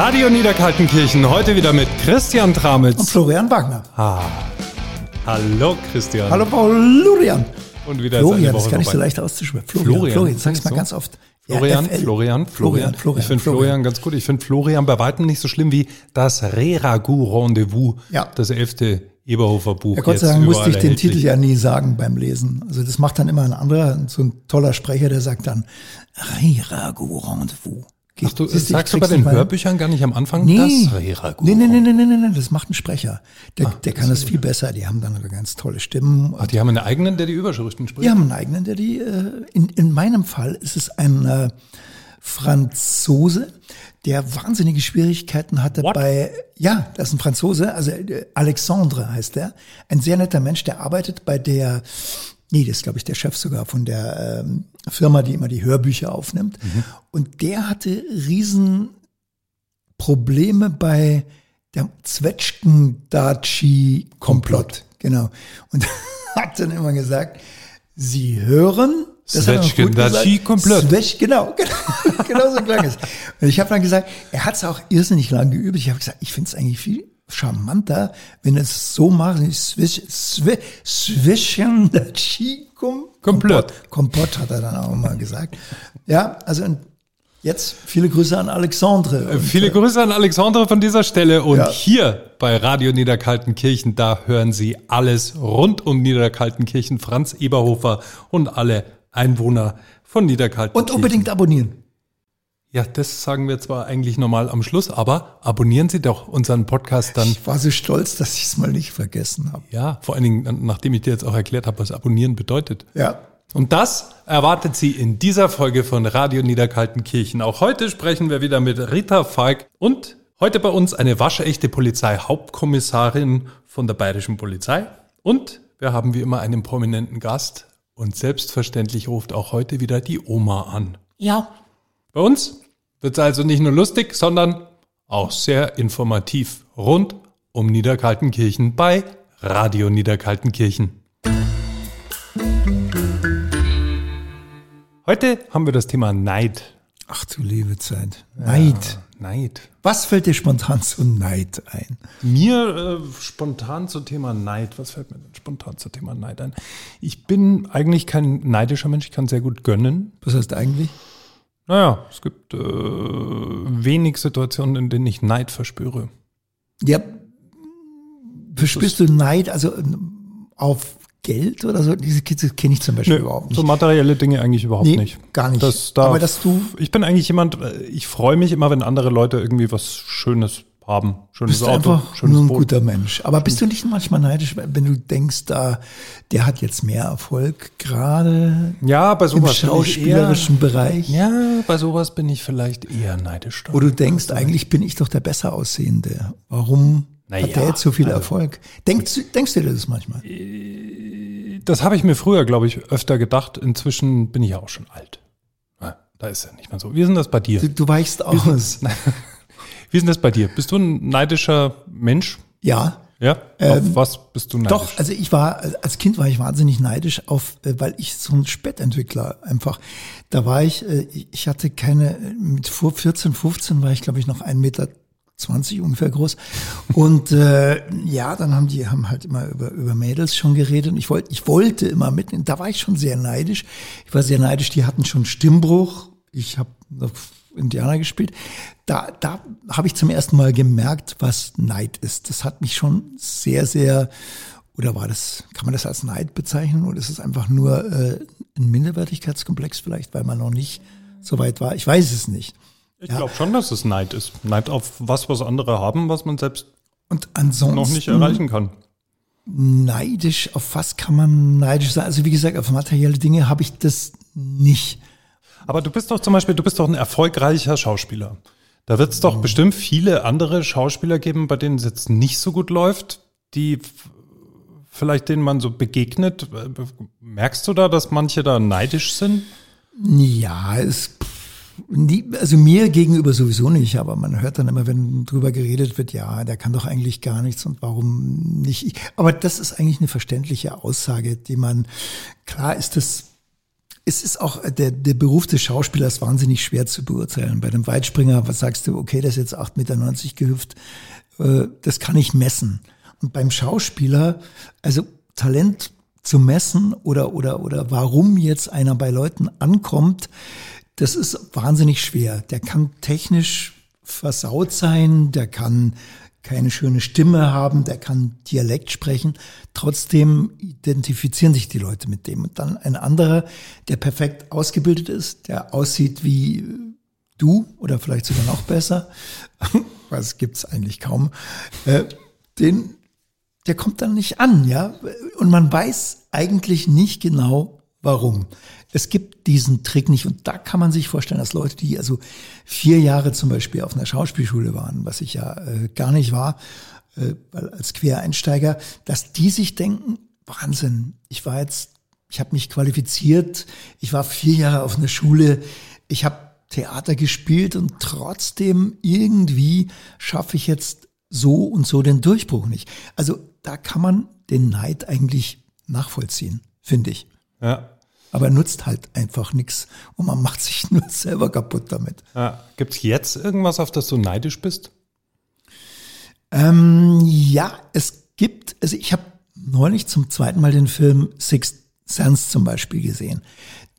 Radio Niederkaltenkirchen, heute wieder mit Christian Tramitz. Und Florian Wagner. Ah. Hallo Christian. Hallo Florian. Und wieder Florian, das ist gar nicht so leicht auszusprechen. Florian, Florian, Florian sag's mal so? ganz oft. Florian, ja, Florian, Florian, Florian. Ich finde Florian ganz gut. Ich finde Florian bei weitem nicht so schlimm wie das Re-Ragout-Rendezvous, ja. das elfte Eberhofer Buch. Ja, Gott sei Dank musste ich den Titel ja nie sagen beim Lesen. Also das macht dann immer ein anderer, so ein toller Sprecher, der sagt dann Re-Ragout-Rendezvous. Ach, du, Siehst, sagst du bei den Hörbüchern gar nicht am Anfang nee. das Re-Ragout? Nee, nee, nee, nee, nee, nee, das macht ein Sprecher. Der, Ach, der kann das viel besser. Die haben dann eine ganz tolle Stimmen. Ach, die haben einen eigenen, der die Überschriften spricht? Die haben einen eigenen, der die, äh, in, in meinem Fall ist es ein äh, Franzose, der wahnsinnige Schwierigkeiten hatte What? bei, ja, das ist ein Franzose, also äh, Alexandre heißt der, ein sehr netter Mensch, der arbeitet bei der, nee, das ist glaube ich der Chef sogar von der ähm, Firma, die immer die Hörbücher aufnimmt. Mhm. Und der hatte riesen Probleme bei der Zwetschgen-Daci-Komplott. Genau. Und hat dann immer gesagt, sie hören Svechgendaci komplett. Svech, genau, genau, genau so klang es. Und ich habe dann gesagt, er hat es auch irrsinnig lang geübt. Ich habe gesagt, ich finde es eigentlich viel charmanter, wenn es so macht. Svechgendaci komplett. Kompott hat er dann auch mal gesagt. Ja, also Jetzt viele Grüße an Alexandre. Äh, viele Grüße an Alexandre von dieser Stelle. Und ja. hier bei Radio Niederkaltenkirchen, da hören Sie alles rund um Niederkaltenkirchen, Franz Eberhofer und alle Einwohner von Niederkaltenkirchen. Und unbedingt abonnieren. Ja, das sagen wir zwar eigentlich normal am Schluss, aber abonnieren Sie doch unseren Podcast dann. Ich war so stolz, dass ich es mal nicht vergessen habe. Ja, vor allen Dingen, nachdem ich dir jetzt auch erklärt habe, was abonnieren bedeutet. Ja. Und das erwartet Sie in dieser Folge von Radio Niederkaltenkirchen. Auch heute sprechen wir wieder mit Rita Falk und heute bei uns eine waschechte Polizeihauptkommissarin von der Bayerischen Polizei. Und wir haben wie immer einen prominenten Gast, und selbstverständlich ruft auch heute wieder die Oma an. Ja. Bei uns wird es also nicht nur lustig, sondern auch sehr informativ rund um Niederkaltenkirchen bei Radio Niederkaltenkirchen. Heute haben wir das Thema Neid. Ach du liebe Zeit. Neid. Ja. Neid. Was fällt dir spontan zu Neid ein? Mir äh, spontan zum Thema Neid. Was fällt mir denn spontan zum Thema Neid ein? Ich bin eigentlich kein neidischer Mensch. Ich kann sehr gut gönnen. Was heißt eigentlich? Naja, es gibt äh, wenig Situationen, in denen ich Neid verspüre. Ja, verspürst du Neid, also auf Geld oder so? Diese Kids kenne ich zum Beispiel nee, überhaupt nicht. So materielle Dinge eigentlich überhaupt nee, nicht. Gar nicht. Das darf, Aber dass du. Ich bin eigentlich jemand, ich freue mich immer, wenn andere Leute irgendwie was Schönes haben. Schönes bist Auto, einfach schönes nur ein Boot. guter Mensch. Aber bist du nicht manchmal neidisch, wenn du denkst, da, der hat jetzt mehr Erfolg, gerade ja, bei sowas im schauspielerischen eher, Bereich? Ja, bei sowas bin ich vielleicht eher neidisch. Oder du denkst, eigentlich bin ich doch der besser aussehende. Warum naja, hat der jetzt so viel also, Erfolg? Denkst, denkst du dir das manchmal? Äh, das habe ich mir früher, glaube ich, öfter gedacht. Inzwischen bin ich ja auch schon alt. Da ist ja nicht mehr so. Wie ist denn das bei dir? Du, du weichst aus. Wie ist, denn das bei dir? Bist du ein neidischer Mensch? Ja. Ja? Auf ähm, was bist du neidisch? Doch, also ich war, als Kind war ich wahnsinnig neidisch auf, äh, weil ich so ein Spätentwickler einfach, da war ich, äh, ich hatte keine, mit vor 14, 15 war ich glaube ich noch ein Meter 20 ungefähr groß. Und äh, ja, dann haben die haben halt immer über, über Mädels schon geredet. Und ich wollte, ich wollte immer mit. Da war ich schon sehr neidisch. Ich war sehr neidisch. Die hatten schon Stimmbruch. Ich habe Indianer gespielt. Da, da habe ich zum ersten Mal gemerkt, was Neid ist. Das hat mich schon sehr, sehr. Oder war das? Kann man das als Neid bezeichnen? Oder ist es einfach nur äh, ein Minderwertigkeitskomplex vielleicht, weil man noch nicht so weit war? Ich weiß es nicht. Ich ja. glaube schon, dass es Neid ist. Neid auf was, was andere haben, was man selbst und ansonsten noch nicht erreichen kann. Neidisch, auf was kann man neidisch sein? Also wie gesagt, auf materielle Dinge habe ich das nicht. Aber du bist doch zum Beispiel, du bist doch ein erfolgreicher Schauspieler. Da wird es doch mhm. bestimmt viele andere Schauspieler geben, bei denen es jetzt nicht so gut läuft, die vielleicht denen man so begegnet. Merkst du da, dass manche da neidisch sind? Ja, es also mir gegenüber sowieso nicht, aber man hört dann immer, wenn drüber geredet wird, ja, der kann doch eigentlich gar nichts und warum nicht. Aber das ist eigentlich eine verständliche Aussage, die man, klar ist das, es ist auch, der, der Beruf des Schauspielers wahnsinnig schwer zu beurteilen. Bei dem Weitspringer, was sagst du, okay, der ist jetzt 8,90 Meter gehüpft, äh, das kann ich messen. Und beim Schauspieler, also Talent zu messen oder, oder, oder warum jetzt einer bei Leuten ankommt, das ist wahnsinnig schwer. Der kann technisch versaut sein, der kann keine schöne Stimme haben, der kann Dialekt sprechen. Trotzdem identifizieren sich die Leute mit dem. Und dann ein anderer, der perfekt ausgebildet ist, der aussieht wie du oder vielleicht sogar noch besser, was gibt's eigentlich kaum, äh, den, der kommt dann nicht an, ja. Und man weiß eigentlich nicht genau, warum. Es gibt diesen Trick nicht. Und da kann man sich vorstellen, dass Leute, die also vier Jahre zum Beispiel auf einer Schauspielschule waren, was ich ja äh, gar nicht war, äh, als Quereinsteiger, dass die sich denken, Wahnsinn, ich war jetzt, ich habe mich qualifiziert, ich war vier Jahre auf einer Schule, ich habe Theater gespielt und trotzdem irgendwie schaffe ich jetzt so und so den Durchbruch nicht. Also da kann man den Neid eigentlich nachvollziehen, finde ich. Ja. Aber nutzt halt einfach nichts und man macht sich nur selber kaputt damit. Ja. Gibt es jetzt irgendwas, auf das du neidisch bist? Ähm, ja, es gibt, also ich habe neulich zum zweiten Mal den Film Sixth Sense zum Beispiel gesehen.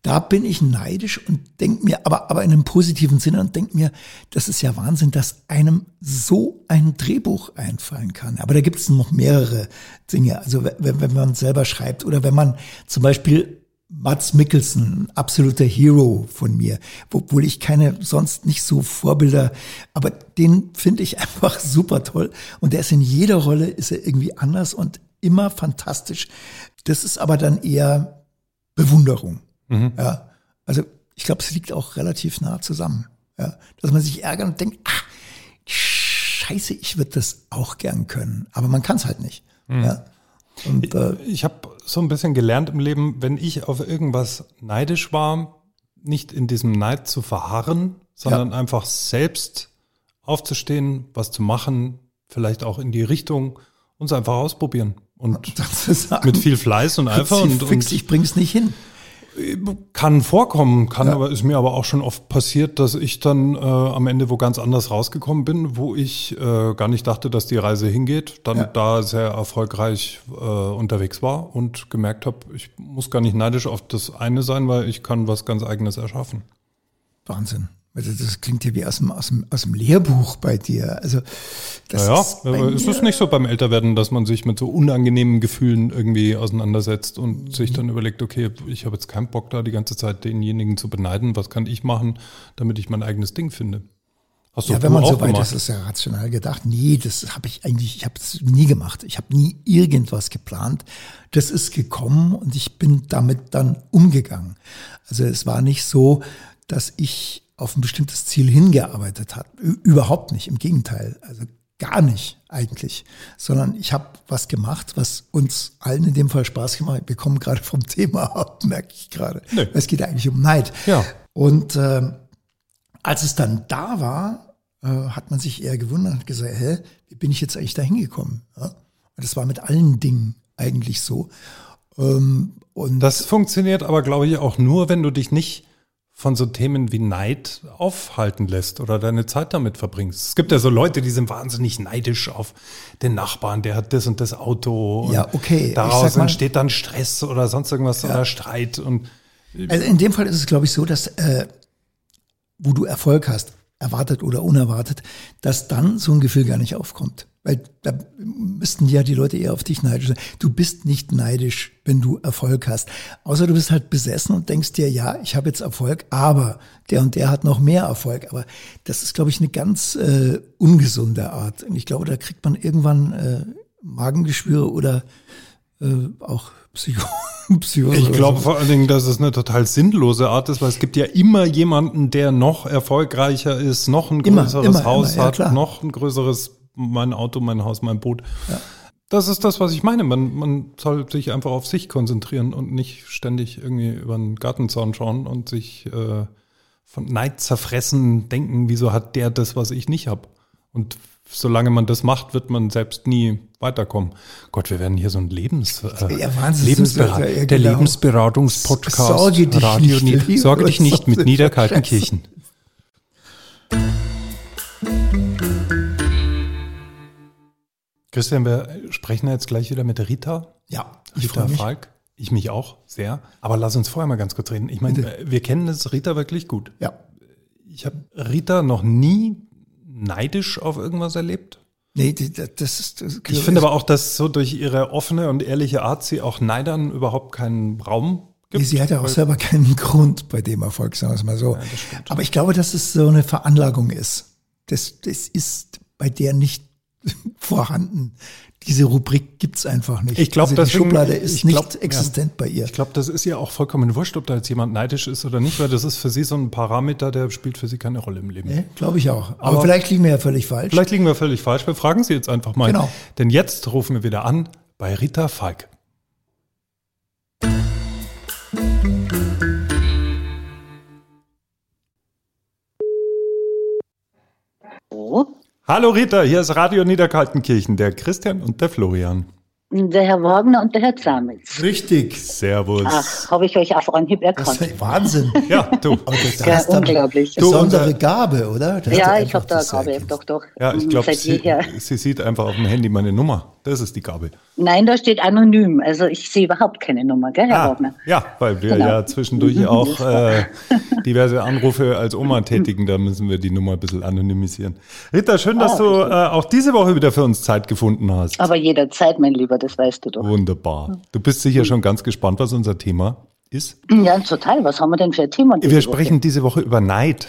Da bin ich neidisch und denk mir, aber, aber in einem positiven Sinne und denk mir, das ist ja Wahnsinn, dass einem so ein Drehbuch einfallen kann. Aber da gibt es noch mehrere Dinge. Also wenn, wenn man selber schreibt oder wenn man zum Beispiel Mats Mikkelsen, absoluter Hero von mir, obwohl ich keine sonst nicht so Vorbilder, aber den finde ich einfach super toll und der ist in jeder Rolle ist er irgendwie anders und immer fantastisch. Das ist aber dann eher Bewunderung. Mhm. Ja, also ich glaube, es liegt auch relativ nah zusammen, ja, dass man sich ärgert und denkt, ach, Scheiße, ich würde das auch gern können, aber man kann es halt nicht. Mhm. Ja. Und, äh, ich habe so ein bisschen gelernt im Leben, wenn ich auf irgendwas neidisch war, nicht in diesem Neid zu verharren, sondern ja. einfach selbst aufzustehen, was zu machen, vielleicht auch in die Richtung, uns einfach ausprobieren. Und mit viel Fleiß und Eifer und, und ich bring's nicht hin. Kann vorkommen, kann ja. aber ist mir aber auch schon oft passiert, dass ich dann äh, am Ende wo ganz anders rausgekommen bin, wo ich äh, gar nicht dachte, dass die Reise hingeht, dann ja. da sehr erfolgreich äh, unterwegs war und gemerkt habe, ich muss gar nicht neidisch auf das eine sein, weil ich kann was ganz eigenes erschaffen. Wahnsinn. Also das klingt ja wie aus dem, aus dem, aus dem Lehrbuch bei dir. Also das naja, ist, aber ist es nicht so beim Älterwerden, dass man sich mit so unangenehmen Gefühlen irgendwie auseinandersetzt und mhm. sich dann überlegt, okay, ich habe jetzt keinen Bock da die ganze Zeit denjenigen zu beneiden. Was kann ich machen, damit ich mein eigenes Ding finde? Hast du ja, wenn man so weit ist, ist ja rational gedacht. Nee, das habe ich eigentlich, ich habe es nie gemacht. Ich habe nie irgendwas geplant. Das ist gekommen und ich bin damit dann umgegangen. Also es war nicht so, dass ich auf ein bestimmtes Ziel hingearbeitet hat. Überhaupt nicht, im Gegenteil. Also gar nicht eigentlich, sondern ich habe was gemacht, was uns allen in dem Fall Spaß gemacht hat. Wir kommen gerade vom Thema ab, merke ich gerade. Nee. Es geht eigentlich um Neid. Ja. Und äh, als es dann da war, äh, hat man sich eher gewundert und gesagt, hä, wie bin ich jetzt eigentlich da hingekommen? Ja? Und das war mit allen Dingen eigentlich so. Ähm, und das funktioniert aber, glaube ich, auch nur, wenn du dich nicht von so Themen wie Neid aufhalten lässt oder deine Zeit damit verbringst. Es gibt ja so Leute, die sind wahnsinnig neidisch auf den Nachbarn, der hat das und das Auto. Und ja, okay. Daraus mal, entsteht dann Stress oder sonst irgendwas ja. oder Streit. Und also in dem Fall ist es, glaube ich, so, dass äh, wo du Erfolg hast, erwartet oder unerwartet, dass dann so ein Gefühl gar nicht aufkommt. Weil da müssten ja die Leute eher auf dich neidisch sein. Du bist nicht neidisch, wenn du Erfolg hast. Außer du bist halt besessen und denkst dir, ja, ich habe jetzt Erfolg, aber der und der hat noch mehr Erfolg. Aber das ist, glaube ich, eine ganz äh, ungesunde Art. Und ich glaube, da kriegt man irgendwann äh, Magengeschwüre oder äh, auch Psycho Psychose. Ich glaube vor allen Dingen, dass es eine total sinnlose Art ist, weil es gibt ja immer jemanden, der noch erfolgreicher ist, noch ein größeres immer, immer, Haus immer, ja, hat, noch ein größeres mein Auto, mein Haus, mein Boot. Ja. Das ist das, was ich meine. Man, man soll sich einfach auf sich konzentrieren und nicht ständig irgendwie über den Gartenzaun schauen und sich äh, von Neid zerfressen denken, wieso hat der das, was ich nicht habe. Und solange man das macht, wird man selbst nie weiterkommen. Gott, wir werden hier so ein Lebens, äh, Ja, Wahnsinn, Lebensberat ja- ja, der genau. Lebensberatungspodcast. Sorge dich Radio nicht, Sorge dich nicht mit Gott. Niederkaltenkirchen. Christian, wir sprechen jetzt gleich wieder mit Rita. Ja, ich Rita mich. Falk. Ich mich auch sehr. Aber lass uns vorher mal ganz kurz reden. Ich meine, wir kennen das Rita wirklich gut. Ja. Ich habe Rita noch nie neidisch auf irgendwas erlebt. Nee, das ist. Das Ich finde aber auch, dass so durch ihre offene und ehrliche Art sie auch Neidern überhaupt keinen Raum gibt. Nee, sie hat ja auch selber keinen Grund bei dem Erfolg, sagen wir es mal so. Aber ich glaube, dass es so eine Veranlagung ist. Das, das ist bei der nicht vorhanden. Diese Rubrik gibt's einfach nicht. Ich glaub, also die Schublade ist glaub, nicht existent bei ihr. Ich glaube, das ist ja auch vollkommen wurscht, ob da jetzt jemand neidisch ist oder nicht, weil das ist für sie so ein Parameter, der spielt für sie keine Rolle im Leben. Nee, glaube ich auch. Aber, Aber- vielleicht liegen wir ja völlig falsch. Vielleicht liegen wir völlig falsch. Wir fragen sie jetzt einfach mal. Genau. Denn jetzt rufen wir wieder an bei Rita Falk. So, Hallo Rita, hier ist Radio Niederkaltenkirchen, der Christian und der Florian. der Herr Wagner und der Herr Zamitz. Richtig. Servus. Ach, habe ich euch auf Anhieb Das erkannt. ist Wahnsinn. Ja, du. Aber das Ja, du unglaublich. Du, besondere unser- Gabe, oder? Das Ja, ich habe da du Gabe, doch, doch. Ja, ich Mm, glaube, sie, sie sieht einfach auf dem Handy meine Nummer. Das ist die Gabe. Nein, da steht anonym. Also ich sehe überhaupt keine Nummer, gell, Herr Ah, Wagner? ja, weil wir Genau. ja zwischendurch auch äh, diverse Anrufe als Oma tätigen, da müssen wir die Nummer ein bisschen anonymisieren. Rita, schön, dass Ah, du äh, auch diese Woche wieder für uns Zeit gefunden hast. Aber jederzeit, mein Lieber, das weißt du doch. Wunderbar. Du bist sicher schon ganz gespannt, was unser Thema ist. Ja, total. Was haben wir denn für ein Thema? Wir Woche? sprechen diese Woche über Neid.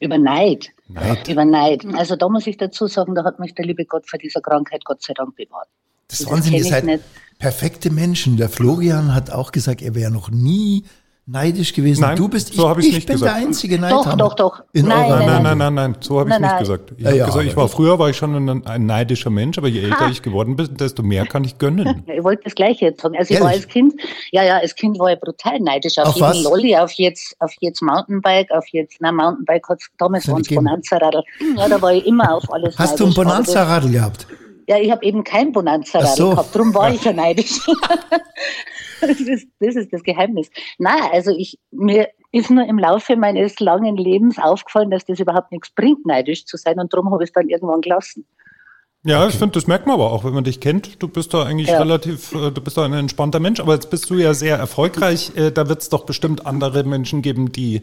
Über Neid. Neid. Über Neid. Also da muss ich dazu sagen, da hat mich der liebe Gott vor dieser Krankheit Gott sei Dank bewahrt. Das Das Wahnsinn, ihr seid perfekte Menschen. Der Florian hat auch gesagt, er wäre noch nie neidisch gewesen. Nein, du bist, so ich, ich's ich nicht bin gesagt. der einzige Doch, Neidhammer doch, doch. In Nein, Nein, nein, nein, nein, nein, nein, so habe ich Nein, nicht nein. gesagt. Ich Ja, habe ja, gesagt, ich war früher war ich schon ein, ein neidischer Mensch, aber je älter ich geworden bin, desto mehr kann ich gönnen. Ich wollte das Gleiche jetzt sagen. Also ich war Ehrlich? als Kind, ja, ja, als Kind war ich brutal neidisch auf, Auf jeden was? Lolli, auf jetzt, auf jetzt Mountainbike, auf jetzt, na Mountainbike hat damals Soll waren ich es? Bonanza-Radl. Ja, da war ich immer auf alles Hast du ein neidisch. Bonanza-Radl gehabt? Ja, ich habe eben kein Bonanza-Radl so. gehabt, darum war ich ja neidisch. das, ist, das ist das Geheimnis. Na, also ich, mir ist nur im Laufe meines langen Lebens aufgefallen, dass das überhaupt nichts bringt, neidisch zu sein und darum habe ich es dann irgendwann gelassen. Ja, ich finde, das merkt man aber auch, wenn man dich kennt. Du bist da eigentlich Ja. relativ, äh, du bist da ein entspannter Mensch, aber jetzt bist du ja sehr erfolgreich. Äh, Da wird es doch bestimmt andere Menschen geben, die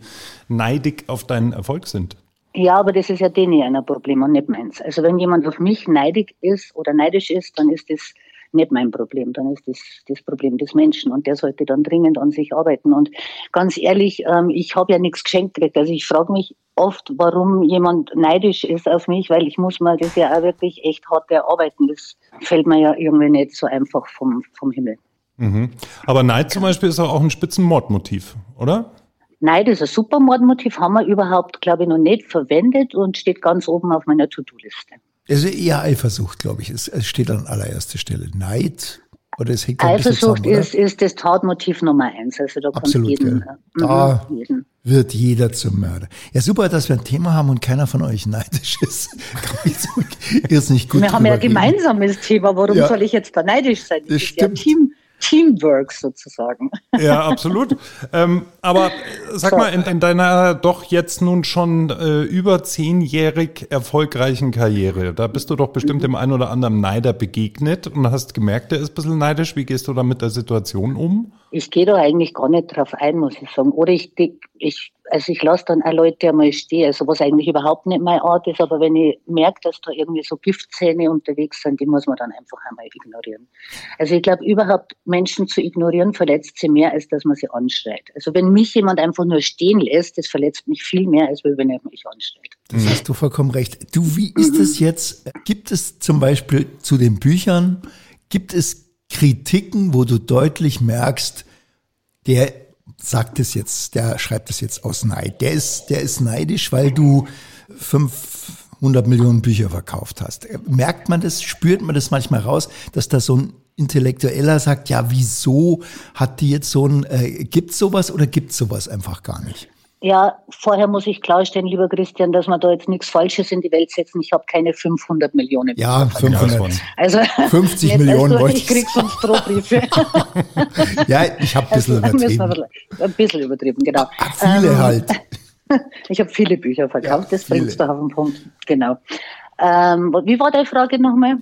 neidig auf deinen Erfolg sind. Ja, aber das ist ja denen ein Problem und nicht meins. Also wenn jemand auf mich neidig ist oder neidisch ist, dann ist das nicht mein Problem, dann ist das das Problem des Menschen und der sollte dann dringend an sich arbeiten. Und ganz ehrlich, ähm, ich habe ja nichts geschenkt gekriegt. Also ich frage mich oft, warum jemand neidisch ist auf mich, weil ich muss mir das ja auch wirklich echt hart erarbeiten. Das fällt mir ja irgendwie nicht so einfach vom, vom Himmel. Mhm. Aber Neid zum Beispiel ist auch ein Spitzenmordmotiv, oder? Neid ist ein super Mordmotiv, haben wir überhaupt, glaube ich, noch nicht verwendet und steht ganz oben auf meiner To-Do-Liste. Also eher Eifersucht, glaube ich. Es, es steht an allererster Stelle. Neid oder es hängt Eifersucht zusammen, ist, ist das Tatmotiv Nummer eins. Also da Absolut, jeden, gell. äh, Da mhm, jeden. wird jeder zum Mörder. Ja, super, dass wir ein Thema haben und keiner von euch neidisch ist. Ist nicht gut Wir haben ja ein gemeinsames Thema. Warum Ja. soll ich jetzt da neidisch sein? Das ja stimmt. Team, Teamwork sozusagen. Ja, absolut. ähm, aber sag So. mal, in, in deiner doch jetzt nun schon äh, über zehnjährig erfolgreichen Karriere, da bist du doch bestimmt dem einen oder anderen Neider begegnet und hast gemerkt, der ist ein bisschen neidisch. Wie gehst du da mit der Situation um? Ich gehe da eigentlich gar nicht drauf ein, muss ich sagen. Oder ich, ich also ich lasse dann auch Leute einmal stehen, also was eigentlich überhaupt nicht meine Art ist, aber wenn ich merke, dass da irgendwie so Giftzähne unterwegs sind, die muss man dann einfach einmal ignorieren. Also ich glaube, überhaupt Menschen zu ignorieren, verletzt sie mehr, als dass man sie anschreit. Also wenn mich jemand einfach nur stehen lässt, das verletzt mich viel mehr, als wenn er mich anschreit. Das hast du vollkommen recht. Du, wie ist es jetzt? Gibt es zum Beispiel zu den Büchern, gibt es Kritiken, wo du deutlich merkst, der sagt es jetzt, der schreibt es jetzt aus Neid. Der ist, der ist neidisch, weil du 500 Millionen Bücher verkauft hast. Merkt man das, spürt man das manchmal raus, dass da so ein Intellektueller sagt, ja, wieso hat die jetzt so ein, äh, gibt sowas oder gibt sowas einfach gar nicht? Ja, vorher muss ich klarstellen, lieber Christian, dass wir da jetzt nichts Falsches in die Welt setzen. Ich habe keine 500 Millionen. Ja, 500. Also 50 Millionen wollte ich krieg sonst Drohbriefe. ja, ich habe ein bisschen Also, übertrieben. Ein bisschen übertrieben, genau. Ah, viele Ähm, halt. Ich habe viele Bücher verkauft, Ja, das bringt viele. doch auf den Punkt. Genau. Ähm, wie war deine Frage nochmal?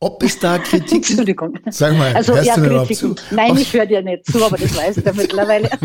Ob es da Kritiken... Entschuldigung. Sag mal, Also hörst ja, du Kritiken. zu? Nein, ich höre dir nicht zu, aber das weiß ich ja mittlerweile.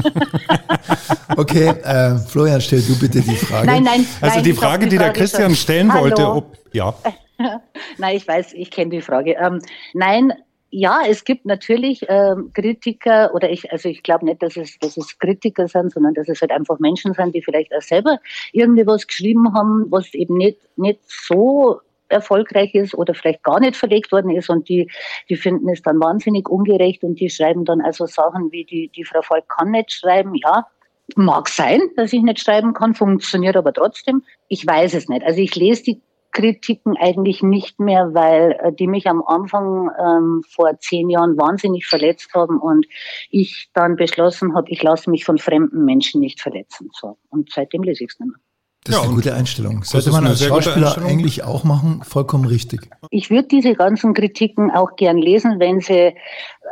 Okay, äh, Florian, stell du bitte die Frage. Nein, nein. Also nein, die Frage, die der Frage Christian schon. stellen Hallo. wollte, ob ja, Nein, ich weiß, ich kenne die Frage. Ähm, nein, ja, es gibt natürlich ähm, Kritiker oder ich, also ich glaube nicht, dass es, dass es Kritiker sind, sondern dass es halt einfach Menschen sind, die vielleicht auch selber irgendwie was geschrieben haben, was eben nicht, nicht so erfolgreich ist oder vielleicht gar nicht verlegt worden ist und die, die finden es dann wahnsinnig ungerecht und die schreiben dann also Sachen wie die, die Frau Volk kann nicht schreiben, ja. Mag sein, dass ich nicht schreiben kann, funktioniert aber trotzdem. Ich weiß es nicht. Also ich lese die Kritiken eigentlich nicht mehr, weil äh, die mich am Anfang ähm, vor zehn Jahren wahnsinnig verletzt haben und ich dann beschlossen habe, ich lasse mich von fremden Menschen nicht verletzen. So. Und seitdem lese ich es nicht mehr. Das ist Ja, eine und gute Einstellung. ist Sollte man eine als Schauspieler eigentlich auch machen, vollkommen richtig. Ich würde diese ganzen Kritiken auch gern lesen, wenn sie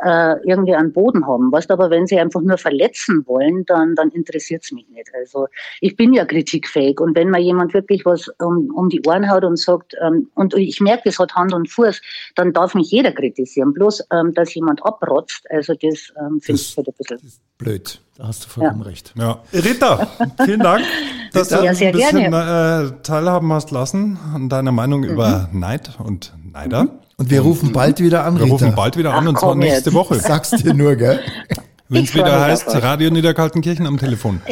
äh, irgendwie einen Boden haben. Weißt aber, wenn sie einfach nur verletzen wollen, dann, dann interessiert es mich nicht. Also ich bin ja kritikfähig und wenn mir jemand wirklich was um, um die Ohren haut und sagt, ähm, und ich merke, es hat Hand und Fuß, dann darf mich jeder kritisieren. Bloß, ähm, dass jemand abrotzt, also das ähm, finde ich halt ein bisschen. Blöd. Da hast du vollkommen recht. ja. Rita, vielen Dank, dass du Ja, uns ein bisschen gerne. äh, teilhaben hast lassen an deiner Meinung über Neid und Neider. Und wir rufen bald wieder an, Wir Rita. rufen bald wieder an Ach, und zwar nächste jetzt. Woche. Sagst dir nur, gell? Wenn es wieder heißt, euch. Radio Niederkaltenkirchen am Telefon.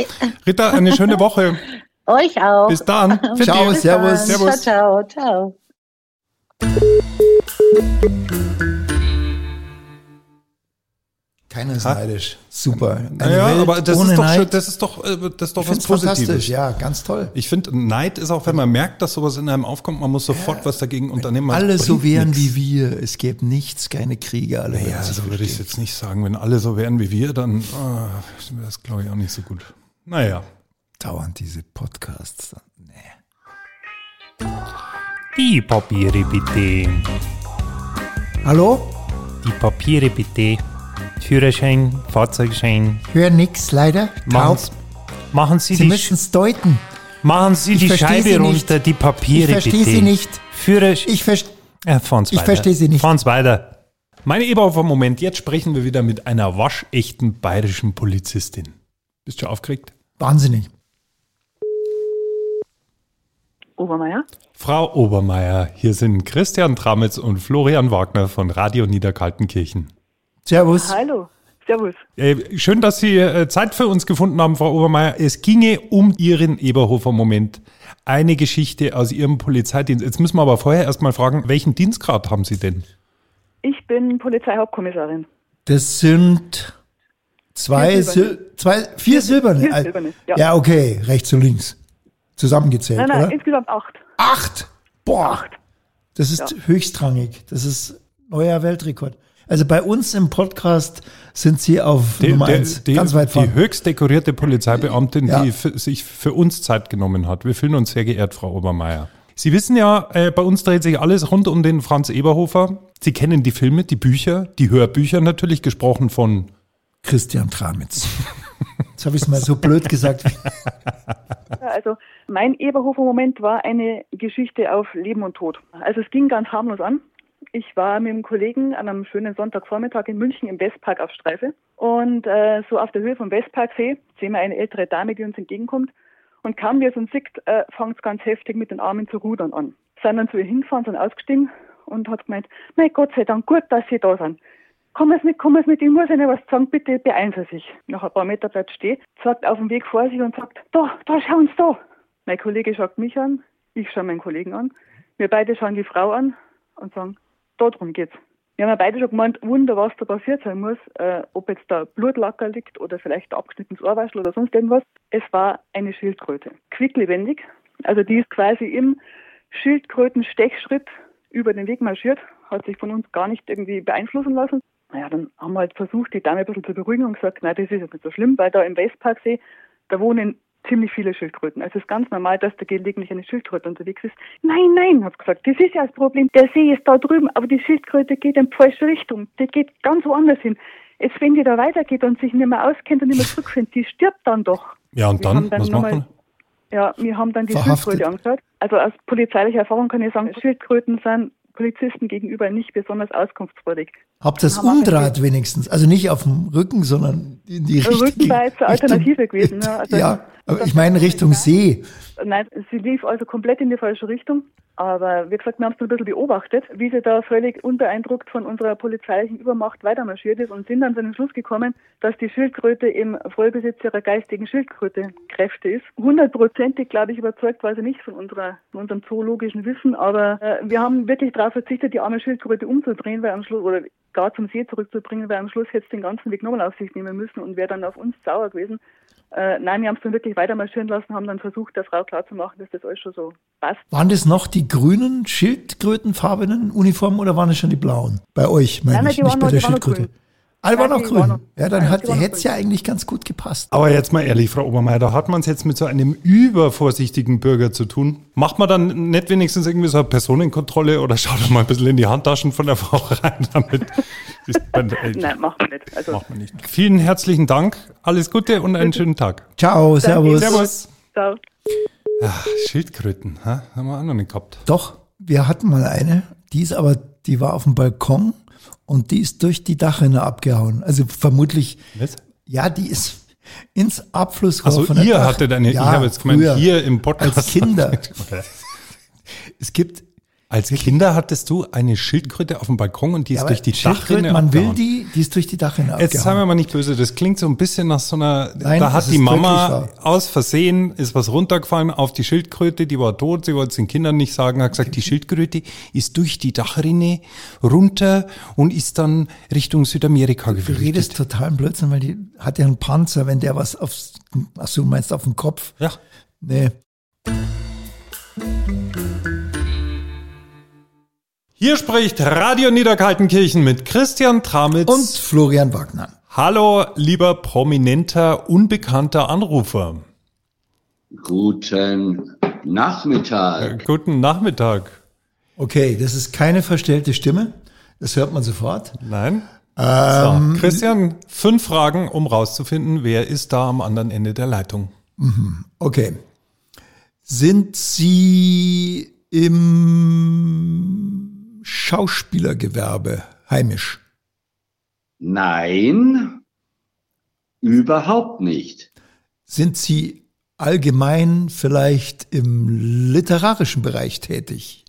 Rita, eine schöne Woche. Euch auch. Bis dann. Für Ciao. Bis dann. servus. Servus. Ciao, ciao, ciao. Keiner ist neidisch. Super. Eine Naja, Welt aber das ohne ist, doch Neid. das ist doch, äh, das ist doch ich was. Positives. Ja, ganz toll. Ich finde, Neid ist auch, wenn man merkt, dass sowas in einem aufkommt, man muss sofort was dagegen unternehmen. Alle so wären nix. wie wir. Es gäbe nichts, keine Kriege, alle Ja, sich so würde ich es jetzt nicht sagen. Wenn alle so wären wie wir, dann ah, wäre das, glaube ich, auch nicht so gut. Naja. Dauernd diese Podcasts. Nee. Die Papiere bitte. Hallo? Die Papiere bitte. Führerschein, Fahrzeugschein. Hör nix, leider. Machen, Taub. machen Sie, Sie die, müssen es deuten. machen Sie die versteh Scheibe Sie runter, nicht. die Papiere Ich verstehe bitte. Sie nicht. Führerschein. Ich verstehe. Ja, fahren's ich weiter. versteh Sie nicht. Fahren's weiter. Meine Eberhofer Moment, jetzt sprechen wir wieder mit einer waschechten bayerischen Polizistin. Bist du aufgeregt? Wahnsinnig. Obermeier? Frau Obermeier, hier sind Christian Tramitz und Florian Wagner von Radio Niederkaltenkirchen. Servus. Hallo, Servus. Äh, schön, dass Sie äh, Zeit für uns gefunden haben, Frau Obermeier. Es ginge um Ihren Eberhofer Moment. Eine Geschichte aus Ihrem Polizeidienst. Jetzt müssen wir aber vorher erstmal fragen, welchen Dienstgrad haben Sie denn? Ich bin Polizeihauptkommissarin. Das sind zwei, Vier Sil zwei vier Silberne. vier Silberne, ja. ja. okay, rechts und links. Zusammengezählt, Nein, nein, oder? insgesamt acht. Acht! Boah! Acht. Das ist höchstrangig. Das ist neuer Weltrekord. Also bei uns im Podcast sind Sie auf Nummer eins. die, ganz weit die vorne. höchst dekorierte Polizeibeamtin, Ja. die für, sich für uns Zeit genommen hat. Wir fühlen uns sehr geehrt, Frau Obermeier. Sie wissen ja, äh, bei uns dreht sich alles rund um den Franz Eberhofer. Sie kennen die Filme, die Bücher, die Hörbücher natürlich, gesprochen von Christian Tramitz. Jetzt habe ich es mal so blöd gesagt. Also mein Eberhofer-Moment war eine Geschichte auf Leben und Tod. Also es ging ganz harmlos an. Ich war mit einem Kollegen an einem schönen Sonntagvormittag in München im Westpark auf Streife. Und äh, so auf der Höhe vom Westparksee sehen wir eine ältere Dame, die uns entgegenkommt. Und kaum wie es uns sieht, äh, fängt es ganz heftig mit den Armen zu rudern an. Sind dann zu ihr hingefahren, sind ausgestiegen und hat gemeint, mein Gott sei Dank, gut, dass Sie da sind. Komm es mit, komm es mit, ich muss Ihnen was sagen, bitte beeilen Sie sich. Nach ein paar Meter bleibt stehen, sagt auf dem Weg vor sich und sagt, da, da, schauen Sie da. Mein Kollege schaut mich an, ich schaue meinen Kollegen an. Wir beide schauen die Frau an und sagen, da drum geht's. Wir haben ja beide schon gemeint, Wunder, was da passiert sein muss, äh, ob jetzt da Blutlacker liegt oder vielleicht abgeschnittenes Ohrwaschel oder sonst irgendwas. Es war eine Schildkröte. Quicklebendig. Also die ist quasi im Schildkröten-Stechschritt über den Weg marschiert, hat sich von uns gar nicht irgendwie beeinflussen lassen. Naja, dann haben wir halt versucht, die Dame ein bisschen zu beruhigen und gesagt, nein, das ist jetzt nicht so schlimm, weil da im Westparksee, da wohnen ziemlich viele Schildkröten. Also es ist ganz normal, dass da gelegentlich eine Schildkröte unterwegs ist. Nein, nein, habe gesagt, das ist ja das Problem. Der See ist da drüben, aber die Schildkröte geht in die falsche Richtung. Die geht ganz woanders hin. Jetzt, wenn die da weitergeht und sich nicht mehr auskennt und nicht mehr zurückfindet, die stirbt dann doch. Ja, und dann, dann was man? Ja, wir haben dann die Verhaftet. Schildkröte angeschaut. Also aus polizeilicher Erfahrung kann ich sagen, Schildkröten sind Polizisten gegenüber nicht besonders auskunftsfreudig. Habt das Umdraht wenigstens. Also nicht auf dem Rücken, sondern in die Richtung. Rücken war jetzt eine Alternative gewesen. Ja, also ja, aber ich meine Richtung. See. Nein, sie lief also komplett in die falsche Richtung. Aber wie gesagt, wir haben es ein bisschen beobachtet, wie sie da völlig unbeeindruckt von unserer polizeilichen Übermacht weitermarschiert ist und sind dann zu dem Schluss gekommen, dass die Schildkröte im Vollbesitz ihrer geistigen Schildkröte-Kräfte ist. Hundertprozentig, glaube ich, überzeugt war sie nicht von, unserer, von unserem zoologischen Wissen, aber äh, wir haben wirklich darauf verzichtet, die arme Schildkröte umzudrehen, weil am Schluss, oder gar zum See zurückzubringen, weil am Schluss hätte es den ganzen Weg nochmal auf sich nehmen müssen und wäre dann auf uns sauer gewesen. Äh, nein, wir haben es dann wirklich weiter marschieren lassen, haben dann versucht, der Frau klarzumachen, dass das alles schon so passt. Waren das noch die grünen, schildkrötenfarbenen Uniformen oder waren es schon die blauen? Bei euch, meine Nein, nein, ich, die nicht bei der Schildkröte. Waren Nein, noch grün. Ja, dann hätte es ja eigentlich ganz gut gepasst. Aber jetzt mal ehrlich, Frau Obermeier, da hat man es jetzt mit so einem übervorsichtigen Bürger zu tun. Macht man dann nicht wenigstens irgendwie so eine Personenkontrolle oder schaut doch mal ein bisschen in die Handtaschen von der Frau rein, damit. Nein, machen wir nicht. Also, Macht man nicht. Vielen herzlichen Dank, alles Gute und einen schönen Tag. Ciao, servus. Servus. so. Ach, Schildkröten, ha? haben wir auch noch nicht gehabt. Doch, wir hatten mal eine, die ist aber, die war auf dem Balkon und die ist durch die Dachrinne abgehauen. Also vermutlich, Was? ja, die ist ins Abflussrohr Also von der ihr Dach- hattet eine, ja, ich habe jetzt gemeint, früher, hier im Podcast. Als Kinder. Okay. Es gibt Als Kinder hattest du eine Schildkröte auf dem Balkon und die ist ja, durch die Dachrinne man will abgehauen. die, die ist durch die Dachrinne Jetzt seien wir abgehauen. mal nicht böse, das klingt so ein bisschen nach so einer, Nein, da hat die Mama aus Versehen, ist was runtergefallen auf die Schildkröte, die war tot, sie wollte es den Kindern nicht sagen, hat gesagt, die Schildkröte ist durch die Dachrinne runter und ist dann Richtung Südamerika Du geflüchtet. redest totalen Blödsinn, weil die hat ja einen Panzer, wenn der was aufs, ach so, du meinst auf den Kopf? Ja. Nee. Hier spricht Radio Niederkaltenkirchen mit Christian Tramitz. Und Florian Wagner. Hallo, lieber prominenter, unbekannter Anrufer. Guten Nachmittag. Guten Nachmittag. Okay, das ist keine verstellte Stimme. Das hört man sofort. Nein? Ähm, so, Christian, fünf Fragen, um rauszufinden, wer ist da am anderen Ende der Leitung. Okay. Sind Sie im Schauspielergewerbe heimisch? Nein, überhaupt nicht. Sind Sie allgemein vielleicht im literarischen Bereich tätig?